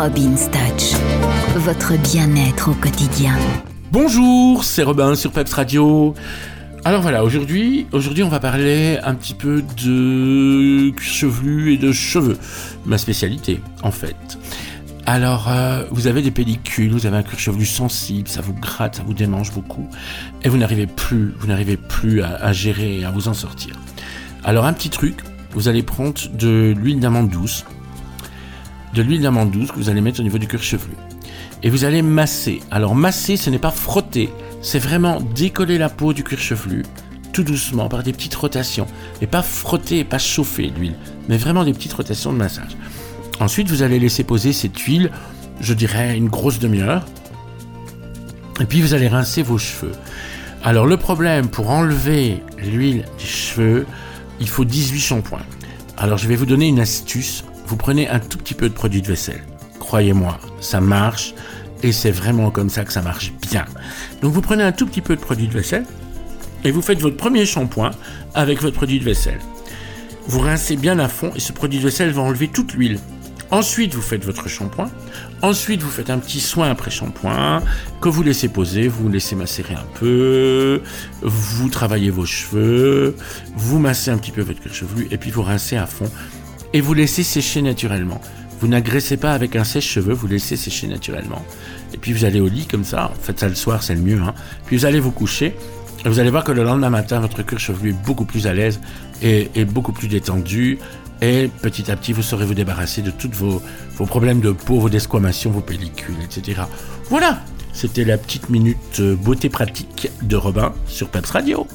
Robin's Touch, votre bien-être au quotidien. Bonjour, c'est Robin sur Peps Radio. Alors voilà, aujourd'hui, aujourd'hui on va parler un petit peu de chevelu et de cheveux, ma spécialité en fait. Alors, euh, vous avez des pellicules, vous avez un cuir chevelu sensible, ça vous gratte, ça vous démange beaucoup, et vous n'arrivez plus, vous n'arrivez plus à, à gérer, à vous en sortir. Alors un petit truc, vous allez prendre de l'huile d'amande douce, de l'huile d'amande douce que vous allez mettre au niveau du cuir chevelu. Et vous allez masser. Alors masser, ce n'est pas frotter, c'est vraiment décoller la peau du cuir chevelu, tout doucement, par des petites rotations. Et pas frotter pas chauffer l'huile, mais vraiment des petites rotations de massage. Ensuite, vous allez laisser poser cette huile, je dirais une grosse demi-heure. Et puis vous allez rincer vos cheveux. Alors le problème pour enlever l'huile des cheveux, il faut 18 shampoings. Alors je vais vous donner une astuce. Vous prenez un tout petit peu de produit de vaisselle. Croyez-moi, ça marche et c'est vraiment comme ça que ça marche bien. Donc vous prenez un tout petit peu de produit de vaisselle et vous faites votre premier shampoing avec votre produit de vaisselle. Vous rincez bien à fond et ce produit de vaisselle va enlever toute l'huile. Ensuite, vous faites votre shampoing. Ensuite, vous faites un petit soin après shampoing que vous laissez poser, vous laissez macérer un peu, vous travaillez vos cheveux, vous massez un petit peu votre cuir chevelu et puis vous rincez à fond et vous laissez sécher naturellement. Vous n'agressez pas avec un sèche-cheveux, vous laissez sécher naturellement. Et puis vous allez au lit comme ça, faites ça le soir, c'est le mieux. Hein. Puis vous allez vous coucher et vous allez voir que le lendemain matin, votre cuir chevelu est beaucoup plus à l'aise et, beaucoup plus détendu et petit à petit vous saurez vous débarrasser de tous vos, vos problèmes de peau, vos desquamations, vos pellicules, etc. Voilà, c'était la petite minute beauté pratique de Robin sur Peps Radio.